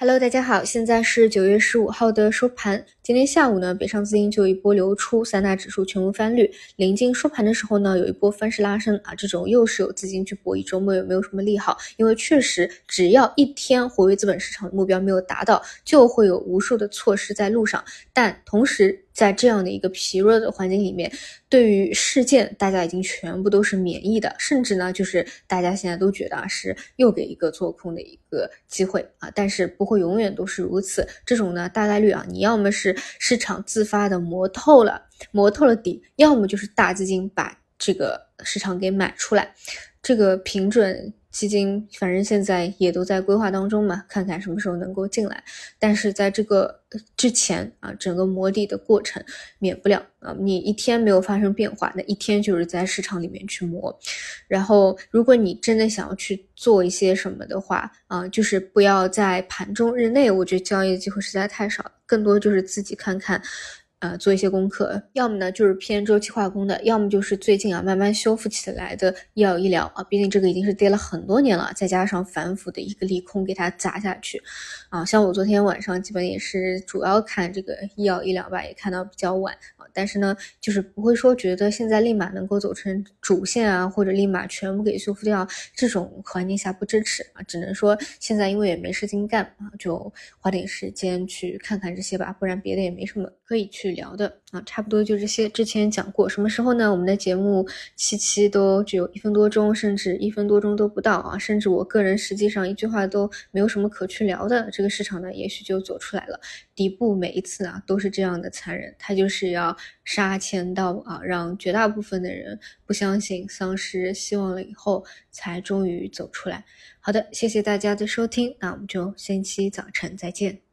Hello，大家好，现在是九月十五号的收盘。今天下午呢，北上资金就一波流出，三大指数全部翻绿。临近收盘的时候呢，有一波翻式拉升啊，这种又是有资金去博弈周末有没有什么利好？因为确实，只要一天活跃资本市场的目标没有达到，就会有无数的措施在路上。但同时，在这样的一个疲弱的环境里面，对于事件，大家已经全部都是免疫的，甚至呢，就是大家现在都觉得啊，是又给一个做空的一个机会啊，但是不会永远都是如此。这种呢，大概率啊，你要么是市场自发的磨透了，磨透了底，要么就是大资金把这个市场给买出来，这个平准。基金反正现在也都在规划当中嘛，看看什么时候能够进来。但是在这个之前啊，整个磨底的过程免不了啊，你一天没有发生变化，那一天就是在市场里面去磨。然后，如果你真的想要去做一些什么的话啊，就是不要在盘中日内，我觉得交易的机会实在太少，更多就是自己看看。呃，做一些功课，要么呢就是偏周期化工的，要么就是最近啊慢慢修复起来的医药医疗啊，毕竟这个已经是跌了很多年了，再加上反腐的一个利空给它砸下去，啊，像我昨天晚上基本也是主要看这个医药医疗吧，也看到比较晚啊，但是呢，就是不会说觉得现在立马能够走成主线啊，或者立马全部给修复掉，这种环境下不支持啊，只能说现在因为也没事情干啊，就花点时间去看看这些吧，不然别的也没什么可以去。聊的啊，差不多就这些。之前讲过，什么时候呢？我们的节目期期都只有一分多钟，甚至一分多钟都不到啊！甚至我个人实际上一句话都没有什么可去聊的。这个市场呢，也许就走出来了。底部每一次啊，都是这样的残忍，它就是要杀千刀啊，让绝大部分的人不相信、丧失希望了以后，才终于走出来。好的，谢谢大家的收听，那我们就星期早晨再见。